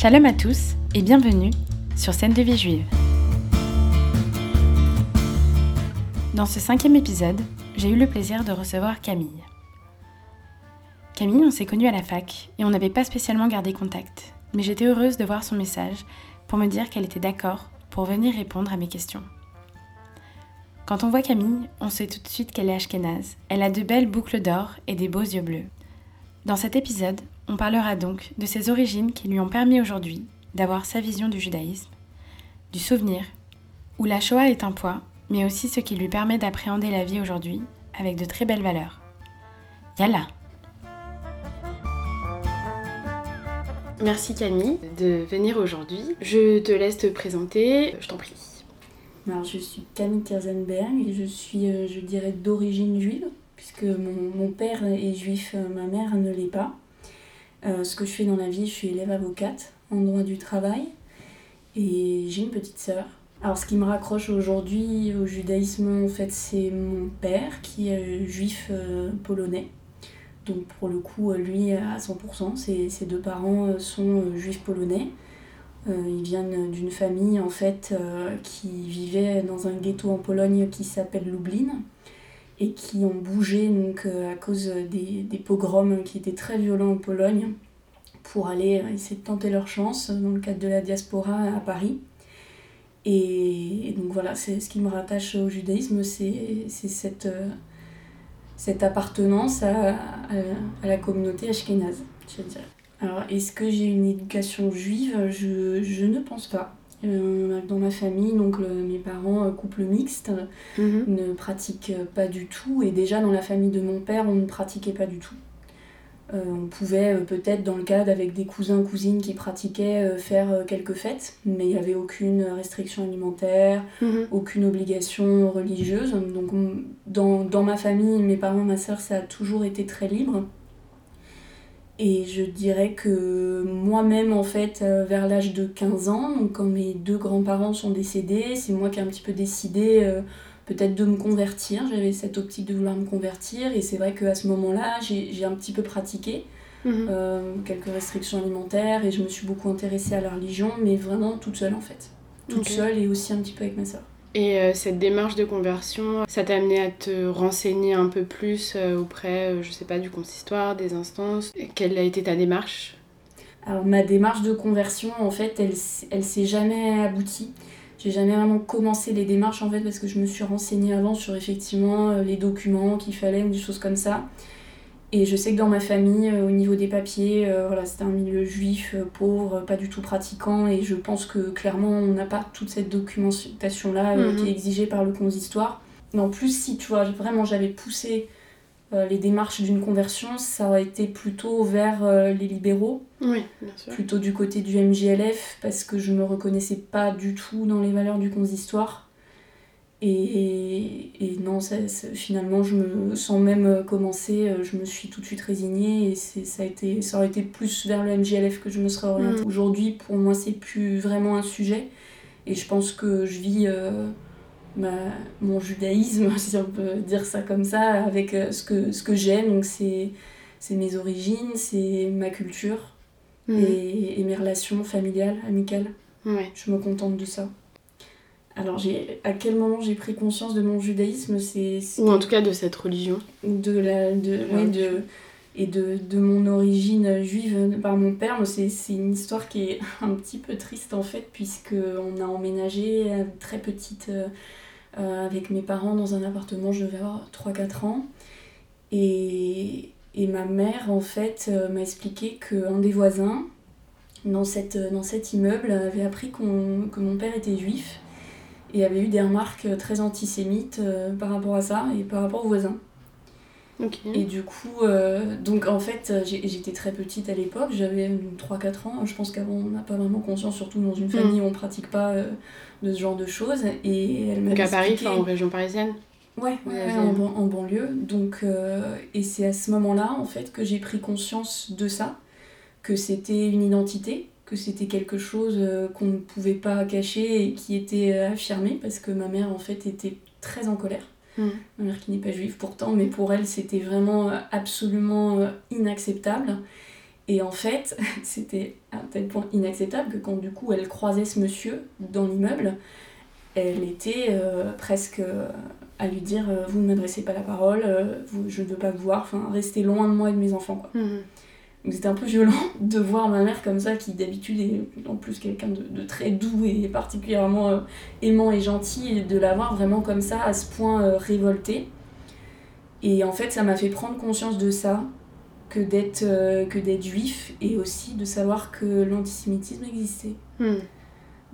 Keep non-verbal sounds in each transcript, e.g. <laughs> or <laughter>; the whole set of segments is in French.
Shalom à tous et bienvenue sur Scène de vie juive. Dans ce cinquième épisode, j'ai eu le plaisir de recevoir Camille. Camille, on s'est connus à la fac et on n'avait pas spécialement gardé contact, mais j'étais heureuse de voir son message pour me dire qu'elle était d'accord pour venir répondre à mes questions. Quand on voit Camille, on sait tout de suite qu'elle est ashkénaze. Elle a de belles boucles d'or et des beaux yeux bleus. Dans cet épisode, on parlera donc de ses origines qui lui ont permis aujourd'hui d'avoir sa vision du judaïsme, du souvenir, où la Shoah est un poids, mais aussi ce qui lui permet d'appréhender la vie aujourd'hui avec de très belles valeurs. Yalla Merci Camille de venir aujourd'hui. Je te laisse te présenter, je t'en prie. Alors, je suis Camille Terzenberg et je suis, euh, je dirais, d'origine juive, puisque mon, mon, père est juif, euh, ma mère ne l'est pas. Euh, ce que je fais dans la vie, je suis élève avocate en droit du travail et j'ai une petite sœur. Alors ce qui me raccroche aujourd'hui au judaïsme, en fait, c'est mon père qui est juif euh, polonais. Donc pour le coup, lui à 100%, ses, deux parents sont juifs polonais. Ils viennent d'une famille en fait qui vivait dans un ghetto en Pologne qui s'appelle Lublin et qui ont bougé donc euh, à cause des, pogroms qui étaient très violents en Pologne pour aller essayer de tenter leur chance dans le cadre de la diaspora à Paris. Et, donc voilà, c'est ce qui me rattache au judaïsme, c'est cette, cette appartenance à, à, à, la communauté ashkénaze, je dirais. Alors, est-ce que j'ai une éducation juive? Je, je, ne pense pas. Euh, dans ma famille, donc le, mes parents, euh, couple mixte, mm -hmm. ne pratiquent pas du tout. Et déjà dans la famille de mon père, on ne pratiquait pas du tout. Euh, on pouvait euh, peut-être, dans le cadre avec des cousins, cousines qui pratiquaient, euh, faire quelques fêtes, mais il n'y avait aucune restriction alimentaire, mm -hmm. aucune obligation religieuse. Donc, on, dans, dans ma famille, mes parents, ma soeur, ça a toujours été très libre. Et je dirais que moi-même, en fait, euh, vers l'âge de 15 ans, donc quand mes deux grands-parents sont décédés, c'est moi qui ai un petit peu décidé euh, peut-être de me convertir. J'avais cette optique de vouloir me convertir. Et c'est vrai qu'à ce moment-là, j'ai un petit peu pratiqué mmh. euh, quelques restrictions alimentaires et je me suis beaucoup intéressée à la religion, mais vraiment toute seule, en fait. Toute okay. seule et aussi un petit peu avec ma soeur. Et euh, cette démarche de conversion, ça t'a amené à te renseigner un peu plus euh, auprès, euh, je sais pas, du consistoire, des instances? Quelle a été ta démarche? Alors ma démarche de conversion, en fait, elle, elle s'est jamais aboutie. J'ai jamais vraiment commencé les démarches en fait parce que je me suis renseignée avant sur effectivement les documents qu'il fallait ou des choses comme ça. Et je sais que dans ma famille, euh, au niveau des papiers, euh, voilà, c'était un milieu juif, euh, pauvre, pas du tout pratiquant, et je pense que clairement, on n'a pas toute cette documentation-là -hmm. qui est exigée par le consistoire. Mais en plus, si tu vois, vraiment j'avais poussé les démarches d'une conversion, ça aurait été plutôt vers les libéraux, oui, bien sûr. plutôt du côté du MJLF, parce que je me reconnaissais pas du tout dans les valeurs du consistoire. Et, et, non, ça, ça, finalement, je me, sans même commencer, je me suis tout de suite résignée et ça, a été, ça aurait été plus vers le MJLF que je me serais orientée. Mmh. Aujourd'hui, pour moi, c'est plus vraiment un sujet et je pense que je vis euh, ma, mon judaïsme, <laughs> si on peut dire ça comme ça, avec ce que, ce que j'aime. Donc, c'est mes origines, c'est ma culture mmh. et, et, mes relations familiales, amicales. Ouais. Je me contente de ça. Alors, à quel moment j'ai pris conscience de mon judaïsme c'est Ou en tout cas de cette religion. De la, de, ouais, de, et de, de mon origine juive par mon père. C'est une histoire qui est <laughs> un petit peu triste en fait, puisqu'on a emménagé très petite euh, avec mes parents dans un appartement, je devais avoir 3-4 ans. Et, et ma mère en fait euh, m'a expliqué qu'un des voisins dans, cette, dans cet immeuble avait appris qu que mon père était juif et avait eu des remarques très antisémites euh, par rapport à ça et par rapport aux voisins. Okay. Et du coup, euh, donc en fait, j'étais très petite à l'époque, j'avais 3-4 ans. Je pense qu'avant, on n'a pas vraiment conscience, surtout dans une famille mm. où on ne pratique pas euh, de ce genre de choses. Et elle donc à Paris, expliqué... en région parisienne Ouais, ouais, ouais en, en, banlieue. Donc, euh, et c'est à ce moment-là, en fait, que j'ai pris conscience de ça, que c'était une identité, que c'était quelque chose euh, qu'on ne pouvait pas cacher et qui était euh, affirmé parce que ma mère en fait était très en colère. Mmh. Ma mère qui n'est pas juive pourtant, mais pour elle c'était vraiment euh, absolument inacceptable. Et en fait, <laughs> c'était à tel point inacceptable que quand du coup elle croisait ce monsieur dans l'immeuble, elle était euh, presque euh, à lui dire euh, Vous ne m'adressez pas la parole, vous, je ne veux pas vous voir, enfin restez loin de moi et de mes enfants. Quoi. Mhm. Donc c'était un peu violent <laughs> de voir ma mère comme ça, qui d'habitude est en plus quelqu'un de, de très doux et particulièrement euh, aimant et gentil, et de la voir vraiment comme ça, à ce point euh, révoltée. Et en fait, ça m'a fait prendre conscience de ça, que d'être euh, que d'être juif, et aussi de savoir que l'antisémitisme existait. Mhm.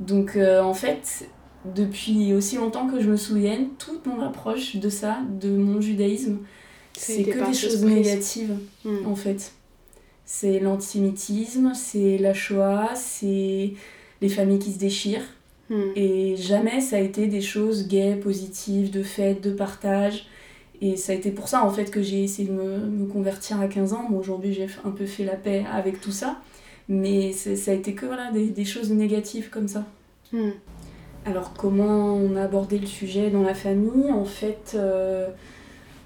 Donc en fait, depuis aussi longtemps que je me souvienne, toute mon approche de ça, de mon judaïsme, c'est que des choses négatives Mhm. en fait. C'est l'antisémitisme, c'est la Shoah, c'est les familles qui se déchirent. Mhm. Et jamais ça a été des choses gaies, positives, de fête, de partage. Et ça a été pour ça en fait que j'ai essayé de me, me convertir à 15 ans. Bon, aujourd'hui j'ai un peu fait la paix avec tout ça. Mais ça a été que voilà, des, des choses négatives comme ça. Mhm. Alors comment on a abordé le sujet dans la famille? En fait, euh,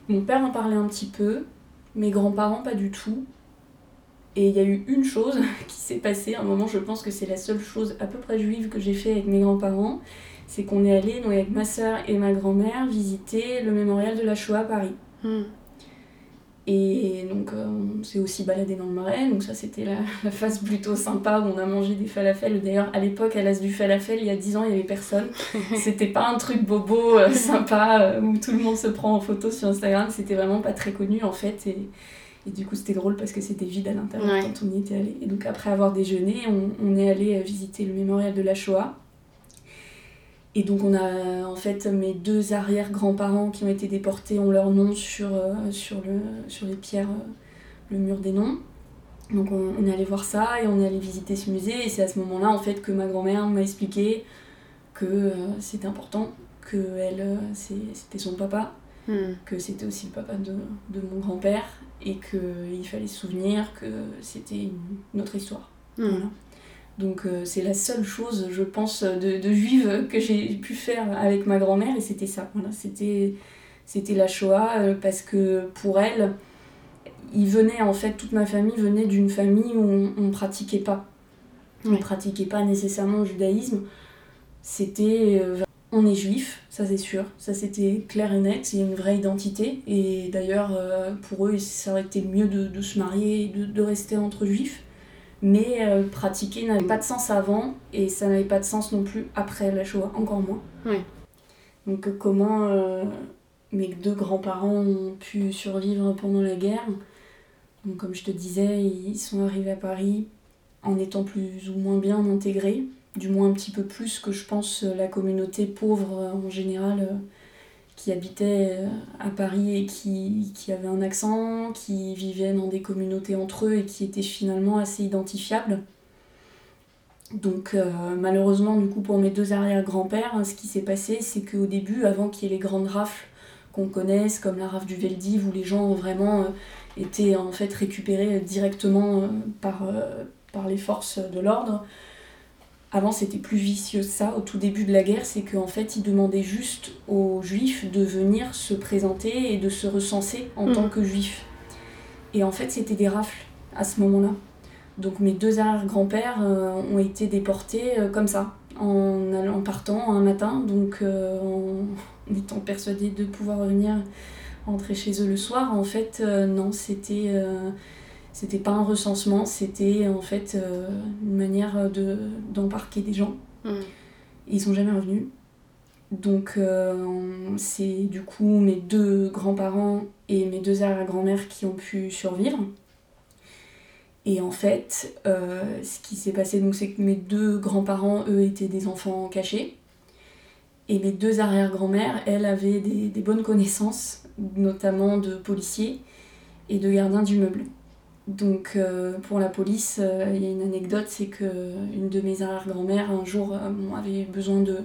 mon père en parlait un petit peu, mes grands-parents pas du tout. Et il y a eu une chose <laughs> qui s'est passée, à un moment je pense que c'est la seule chose à peu près juive que j'ai fait avec mes grands-parents, c'est qu'on est allé donc avec ma soeur et ma grand-mère visiter le mémorial de la Shoah à Paris. Mhm. Et donc euh, on s'est aussi baladé dans le marais, donc ça c'était la, <laughs> la phase plutôt sympa où on a mangé des falafels. D'ailleurs à l'époque à l'As du falafel, il y a 10 ans il y avait personne. <laughs> C'était pas un truc bobo euh, sympa euh, où tout le monde se prend en photo sur Instagram, c'était vraiment pas très connu en fait. Et, et du coup c'était drôle parce que c'était vide à l'intérieur Ouais. quand on y était allé. Et donc après avoir déjeuné, on, on est allé euh, visiter le mémorial de la Shoah. Et donc on a en fait mes deux arrière-grands-parents qui ont été déportés ont leur nom sur, euh, sur, le, sur les pierres, euh, le mur des noms. Donc on, on est allé voir ça et on est allé visiter ce musée et c'est à ce moment-là en fait que ma grand-mère m'a expliqué que euh, c'était important, que elle, c'était son papa, Mhm. que c'était aussi le papa de, de mon grand-père et qu'il fallait se souvenir que c'était une, notre histoire. Mhm. Voilà. Donc euh, c'est la seule chose, je pense, de, de juive que j'ai pu faire avec ma grand-mère et c'était ça. Voilà, c'était c'était la Shoah euh, parce que pour elle, il venait en fait toute ma famille venait d'une famille où on, on pratiquait pas, on Ouais. pratiquait pas nécessairement le judaïsme. C'était euh, on est juif, ça c'est sûr, ça c'était clair et net, c'est une vraie identité et d'ailleurs euh, pour eux ça aurait été mieux de, de se marier, de, de rester entre juifs. Mais euh, pratiquer n'avait pas de sens avant et ça n'avait pas de sens non plus après la Shoah, encore moins. Ouais. Donc euh, comment euh, mes deux grands-parents ont pu survivre pendant la guerre? Donc comme je te disais, ils sont arrivés à Paris en étant plus ou moins bien intégrés, du moins un petit peu plus que je pense euh, la communauté pauvre euh, en général euh, qui habitait à Paris et qui, avait un accent, qui vivait dans des communautés entre eux et qui étaient finalement assez identifiables. Donc malheureusement du coup pour mes deux arrière-grands-pères, hein, ce qui s'est passé c'est qu'au début, avant qu'il y ait les grandes rafles qu'on connaisse, comme la rafle du Veldiv, où les gens vraiment euh, étaient en fait récupérés directement par les forces de l'ordre, avant c'était plus vicieux que ça, au tout début de la guerre, c'est qu'en fait ils demandaient juste aux juifs de venir se présenter et de se recenser en Mhm. tant que juifs. Et en fait c'était des rafles à ce moment-là. Donc mes deux arrière-grands-pères euh, ont été déportés euh, comme ça, en, allant- en partant un matin, donc euh, en, en <laughs> étant persuadés de pouvoir revenir rentrer chez eux le soir. En fait, non, c'était c'était pas un recensement, c'était en fait euh, une manière de d'embarquer des gens. Mhm. Ils sont jamais revenus. Donc euh, c'est du coup mes deux grands-parents et mes deux arrière-grand-mères qui ont pu survivre. Et en fait, euh, ce qui s'est passé, donc, c'est que mes deux grands-parents, eux, étaient des enfants cachés. Et mes deux arrière-grand-mères, elles, avaient des, des bonnes connaissances, notamment de policiers et de gardiens d'immeubles. Donc euh, pour la police, euh, il y a une anecdote, c'est que une de mes arrière-grand-mères, un jour, euh, avait besoin de,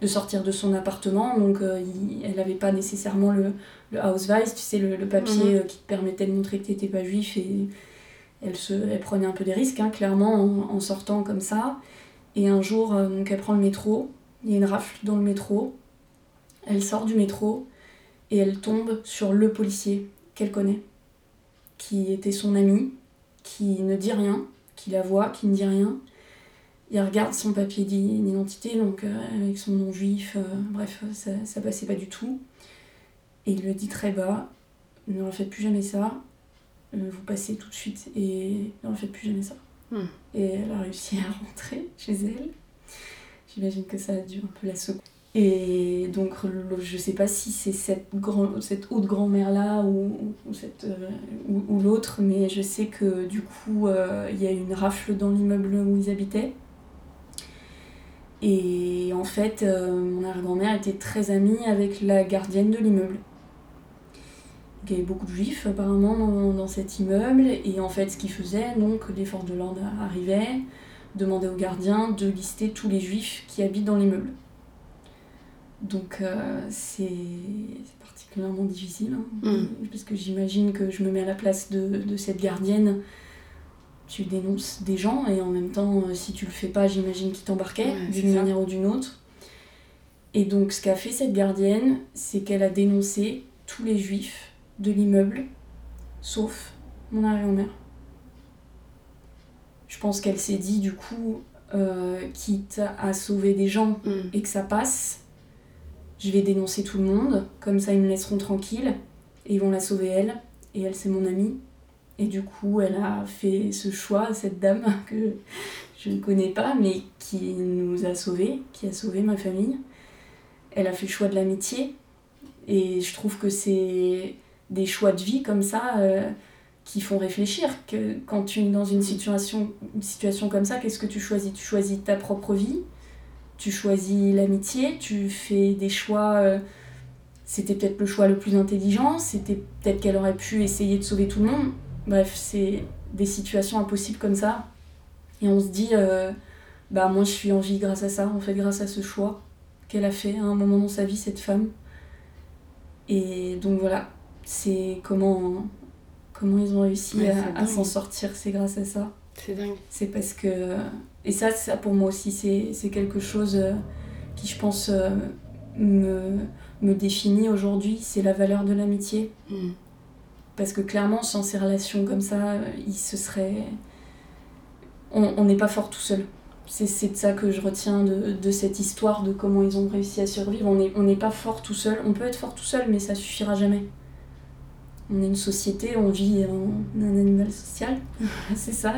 de sortir de son appartement, donc il- elle n'avait pas nécessairement le, le Ausweis, tu sais, le, le papier Mhm. qui te permettait de montrer que tu n'étais pas juif, et elle, se, elle prenait un peu des risques, hein, clairement, en, en sortant comme ça. Et un jour, donc elle prend le métro, il y a une rafle dans le métro, elle sort du métro, et elle tombe sur le policier qu'elle connaît, qui était son ami, qui ne dit rien, qui la voit, qui ne dit rien. Il regarde son papier d'identité, donc euh, avec son nom juif, euh, bref, ça, ça passait pas du tout. Et il le dit très bas, ne refaites plus jamais ça, euh, vous passez tout de suite et ne refaites plus jamais ça. Hmm. Et elle a réussi à <laughs> rentrer chez elle. J'imagine que ça a dû un peu la secouer. Et donc, je sais pas si c'est cette, grand, cette haute grand-mère-là euh, ou, ou l'autre, mais je sais que du coup, euh, il y a eu une rafle dans l'immeuble où ils habitaient. Et en fait, euh, mon arrière-grand-mère était très amie avec la gardienne de l'immeuble. Il y avait beaucoup de juifs apparemment dans, dans cet immeuble, et en fait, ce qu'ils faisaient, donc, les forces de l'ordre arrivaient, demandaient au gardien de lister tous les juifs qui habitent dans l'immeuble. Donc euh, c'est particulièrement difficile, hein, Mm. parce que j'imagine que je me mets à la place de, de cette gardienne. Tu dénonces des gens et en même temps, euh, si tu le fais pas, j'imagine qu'ils t'embarquaient Ouais, d'une manière ou d'une autre. Et donc ce qu'a fait cette gardienne, c'est qu'elle a dénoncé tous les juifs de l'immeuble, sauf mon arrière-mère. Je pense qu'elle s'est dit du coup, euh, quitte à sauver des gens Hmm. et que ça passe, je vais dénoncer tout le monde, comme ça ils me laisseront tranquille et ils vont la sauver elle, et elle c'est mon amie. Et du coup elle a fait ce choix, cette dame <laughs> que je ne connais pas mais qui nous a sauvés, qui a sauvé ma famille. Elle a fait le choix de l'amitié et je trouve que c'est des choix de vie comme ça euh, qui font réfléchir. Que quand tu es dans une situation, une situation comme ça, qu'est-ce que tu choisis? Tu choisis ta propre vie tu choisis l'amitié, tu fais des choix. euh, c'était peut-être le choix le plus intelligent, c'était peut-être qu'elle aurait pu essayer de sauver tout le monde. Bref, c'est des situations impossibles comme ça. Et on se dit, euh, bah moi je suis en vie grâce à ça, en fait, grâce à ce choix qu'elle a fait à un moment dans sa vie, cette femme. Et donc voilà, c'est comment, comment ils ont réussi Ouais, à- s'en sortir, c'est grâce à ça. C'est dingue. C'est parce que. Et ça, ça pour moi aussi, c'est quelque chose euh, qui, je pense, euh, me, me définit aujourd'hui. C'est la valeur de l'amitié. Hmm. Parce que clairement, sans ces relations comme ça, il se serait. On n'est pas fort tout seul. C'est c'est de ça que je retiens de, de cette histoire, de comment ils ont réussi à survivre. On n'est on n'est pas fort tout seul. On peut être fort tout seul, mais ça suffira jamais. On est une société, on vit en un animal social. <laughs> c'est ça.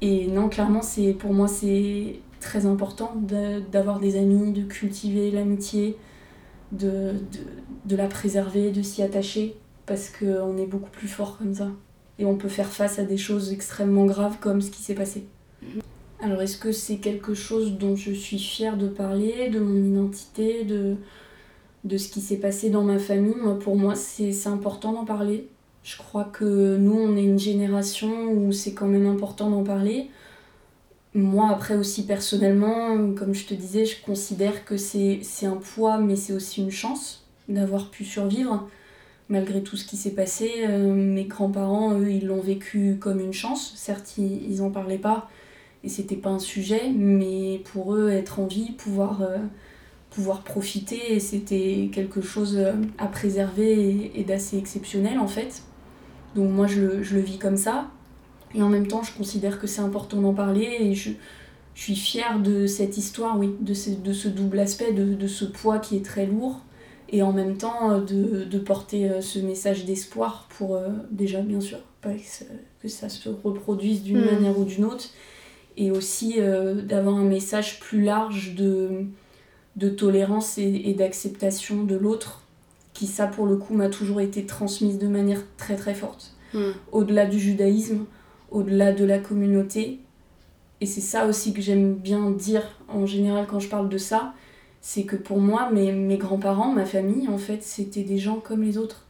Et non, clairement, c'est pour moi, c'est très important d'avoir des amis, de cultiver l'amitié, de, de, de la préserver, de s'y attacher, parce qu'on est beaucoup plus fort comme ça. Et on peut faire face à des choses extrêmement graves comme ce qui s'est passé. Alors, est-ce que c'est quelque chose dont je suis fière de parler, de mon identité, de, de ce qui s'est passé dans ma famille Pour moi, c'est important d'en parler. Je crois que nous, on est une génération où c'est quand même important d'en parler. Moi, après aussi personnellement, comme je te disais, je considère que c'est un poids, mais c'est aussi une chance d'avoir pu survivre. Malgré tout ce qui s'est passé, Euh, mes grands-parents, eux, ils l'ont vécu comme une chance. Certes, ils, ils en parlaient pas et c'était pas un sujet, mais pour eux, être en vie, pouvoir, euh, pouvoir profiter, c'était quelque chose euh, à préserver et, et d'assez exceptionnel en fait. Donc moi, je le, je le vis comme ça. Et en même temps, je considère que c'est important d'en parler et je, je suis fière de cette histoire, oui, de ce, de ce double aspect, de, de ce poids qui est très lourd et en même temps euh, de, de porter euh, ce message d'espoir pour, euh, déjà, bien sûr, pas que ça, que ça se reproduise d'une Mm. manière ou d'une autre, et aussi euh, d'avoir un message plus large de, de tolérance et, et d'acceptation de l'autre, qui, ça, pour le coup, m'a toujours été transmise de manière très très forte Hmm. au-delà du judaïsme, au-delà de la communauté. Et c'est ça aussi que j'aime bien dire en général quand je parle de ça, c'est que pour moi, mes, mes grands-parents, ma famille, en fait, c'était des gens comme les autres.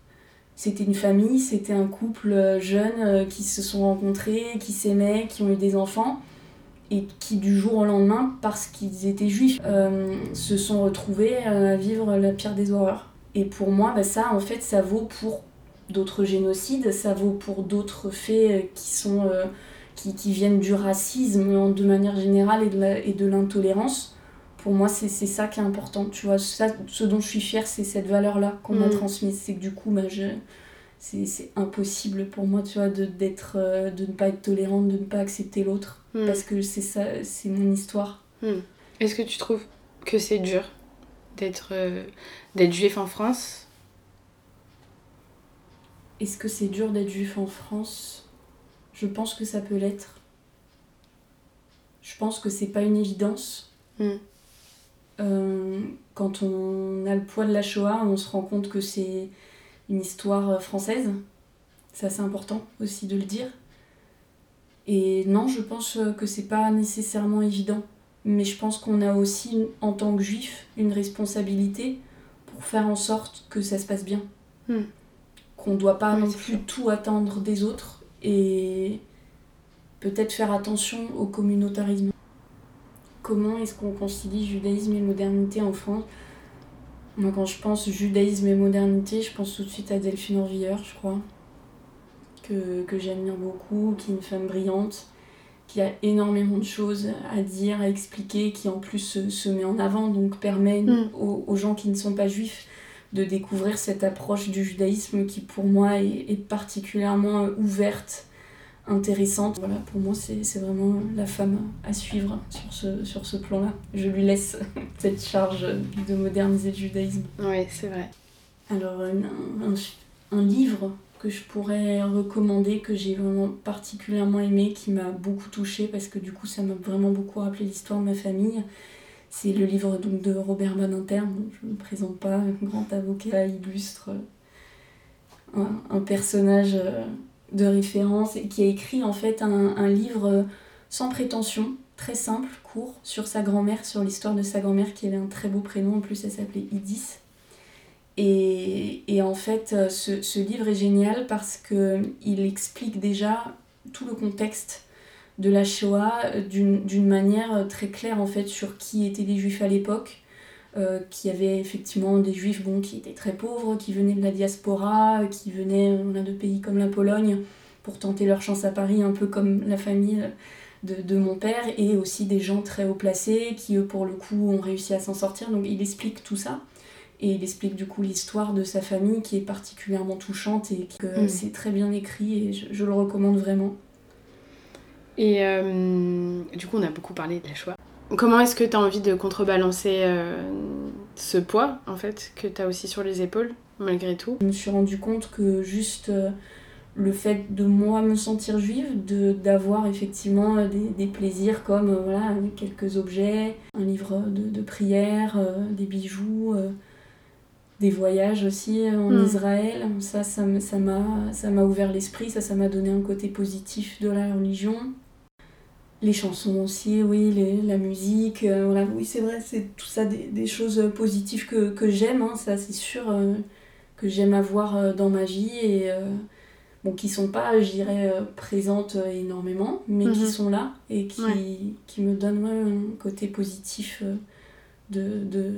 C'était une famille, c'était un couple euh, jeune euh, qui se sont rencontrés, qui s'aimaient, qui ont eu des enfants, et qui du jour au lendemain, parce qu'ils étaient juifs, euh, se sont retrouvés euh, à vivre la pire des horreurs. Et pour moi, bah, ça, en fait, ça vaut pour d'autres génocides, ça vaut pour d'autres faits euh, qui sont euh, qui, qui viennent du racisme de manière générale et de l'intolérance. Pour moi, c'est c'est ça qui est important. Tu vois, ça, ce dont je suis fière, c'est cette valeur-là qu'on m'a Mm. transmise. C'est que du coup, bah, je, c'est impossible pour moi, tu vois, de, d'être, euh, de ne pas être tolérante, de ne pas accepter l'autre. Hmm. Parce que c'est ça, c'est mon histoire. Hmm. Est-ce que tu trouves que c'est dur d'être, euh, d'être juif en France? Est-ce que c'est dur d'être juif en France? Je pense que ça peut l'être. Je pense que c'est pas une évidence. Hmm. Euh, quand on a le poids de la Shoah, on se rend compte que c'est une histoire française. C'est assez important aussi de le dire. Et non, je pense que c'est pas nécessairement évident. Mais je pense qu'on a aussi, en tant que juif, une responsabilité pour faire en sorte que ça se passe bien. Hmm. Qu'on doit pas Oui, non plus sûr. tout attendre des autres et peut-être faire attention au communautarisme. Comment est-ce qu'on concilie judaïsme et modernité en France? Moi, quand je pense judaïsme et modernité, je pense tout de suite à Delphine Orvilleur, je crois, que, que j'admire beaucoup, qui est une femme brillante, qui a énormément de choses à dire, à expliquer, qui en plus se, se met en avant, donc permet Mm. aux, aux gens qui ne sont pas juifs de découvrir cette approche du judaïsme qui pour moi est, est particulièrement euh, ouverte, intéressante. Voilà, pour moi c'est vraiment la femme à suivre sur ce, sur ce plan-là. Je lui laisse <laughs> cette charge de moderniser le judaïsme. Oui, c'est vrai. Alors, un, un- un livre que je pourrais recommander, que j'ai vraiment particulièrement aimé, qui m'a beaucoup touchée, parce que du coup, ça m'a vraiment beaucoup rappelé l'histoire de ma famille. C'est le livre donc, de Robert Badinter. Bon, je ne me présente pas, un grand avocat, illustre euh, un, un personnage euh, de référence qui a écrit en fait un, un livre sans prétention, très simple, court, sur sa grand-mère, sur l'histoire de sa grand-mère qui avait un très beau prénom, en plus elle s'appelait Idis. Et, et en fait, ce, ce livre est génial parce qu'il explique déjà tout le contexte de la Shoah euh, d'une d'une manière euh, très claire en fait sur qui étaient les juifs à l'époque. Euh, qui avait effectivement des juifs bon, qui étaient très pauvres, qui venaient de la diaspora, euh, qui venaient euh, de pays comme la Pologne pour tenter leur chance à Paris, un peu comme la famille de, de mon père, et aussi des gens très haut placés qui, eux, pour le coup, ont réussi à s'en sortir. Donc il explique tout ça. Et il explique du coup l'histoire de sa famille qui est particulièrement touchante et que Mm. c'est très bien écrit et je, je le recommande vraiment. Et euh, du coup, on a beaucoup parlé de la Shoah. Comment est-ce que tu as envie de contrebalancer euh, ce poids, en fait, que tu as aussi sur les épaules, malgré tout? Je me suis rendu compte que juste euh, le fait de moi me sentir juive, de d'avoir effectivement euh, des, des plaisirs comme euh, voilà, quelques objets, un livre de, de prière, des bijoux, des voyages aussi en Mm. Israël, ça ça ça m'a ça m'a ouvert l'esprit, ça ça m'a donné un côté positif de la religion. Les chansons aussi, oui, les- la musique, euh, voilà, oui c'est vrai, c'est tout ça des, des choses positives que, que j'aime, hein, ça c'est sûr. euh, que j'aime avoir euh, dans ma vie et euh, bon, qui sont pas, je dirais, euh, présentes euh, énormément, mais qui Mhm. sont là et qui, Ouais. qui me donnent ouais, un côté positif euh, de, de,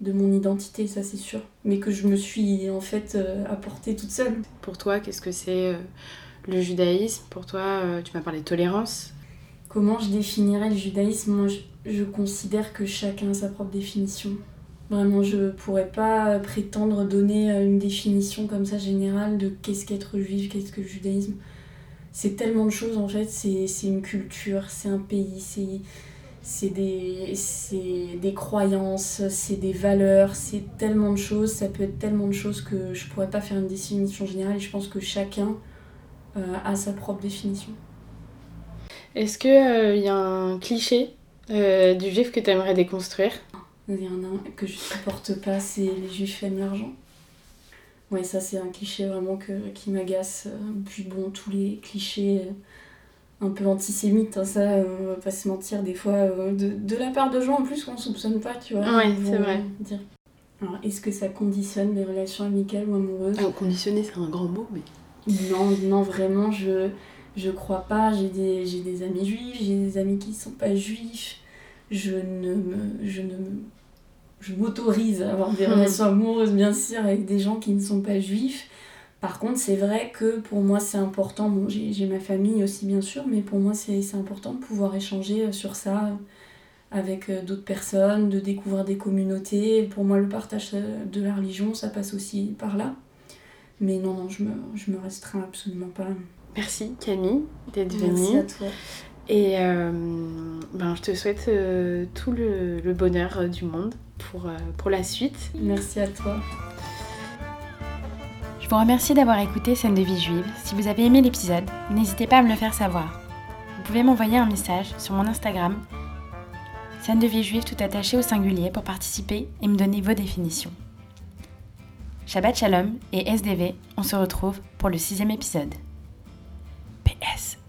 de mon identité, ça c'est sûr. Mais que je me suis en fait euh, apportée toute seule. Pour toi, qu'est-ce que c'est euh, le judaïsme? Pour toi, euh, tu m'as parlé de tolérance. Comment je définirais le judaïsme? Moi, je, considère que chacun a sa propre définition. Vraiment, je pourrais pas prétendre donner euh, une définition comme ça générale de qu'est-ce qu'être juif, qu'est-ce que le judaïsme. C'est tellement de choses en fait, c'est une culture, c'est un pays, c'est des, des croyances, c'est des valeurs, c'est tellement de choses, ça peut être tellement de choses que je pourrais pas faire une définition générale et je pense que chacun euh, a sa propre définition. Est-ce qu'il y a un cliché euh, du juif que tu aimerais déconstruire? Il y en a un que je supporte pas, c'est les juifs aiment l'argent. Ouais, ça c'est un cliché vraiment que, qui m'agace. Euh, Puis bon, tous les clichés euh, un peu antisémites, hein, ça, euh, on va pas se mentir, des fois, euh, de, de la part de gens en plus qu'on soupçonne pas, tu vois. Ouais, c'est vrai. Dire. Alors, est-ce que ça conditionne les relations amicales ou amoureuses? Ah, Conditionner, c'est un grand mot, mais. Non, non, vraiment, je, je crois pas. J'ai des, j'ai des amis juifs, j'ai des amis qui sont pas juifs. Je ne me. Je ne me- je m'autorise à avoir des Mhm. relations amoureuses, bien sûr, avec des gens qui ne sont pas juifs. Par contre, c'est vrai que pour moi, c'est important. Bon, j'ai j'ai ma famille aussi, bien sûr, mais pour moi, c'est c'est important de pouvoir échanger euh, sur ça euh, avec euh, d'autres personnes, de découvrir des communautés. Pour moi, le partage de la religion, ça passe aussi par là. Mais non, non, je me, je me restreins absolument pas. Merci Camille d'être venue. Merci à toi. Et euh, ben, je te souhaite euh, tout le, le bonheur euh, du monde pour, euh, pour la suite. Merci à toi. Je vous remercie d'avoir écouté Scène de vie juive. Si vous avez aimé l'épisode, n'hésitez pas à me le faire savoir. Vous pouvez m'envoyer un message sur mon Instagram, Scène de vie juive tout attaché au singulier pour participer et me donner vos définitions. Shabbat Shalom et SDV, on se retrouve pour le sixième épisode. ASMR.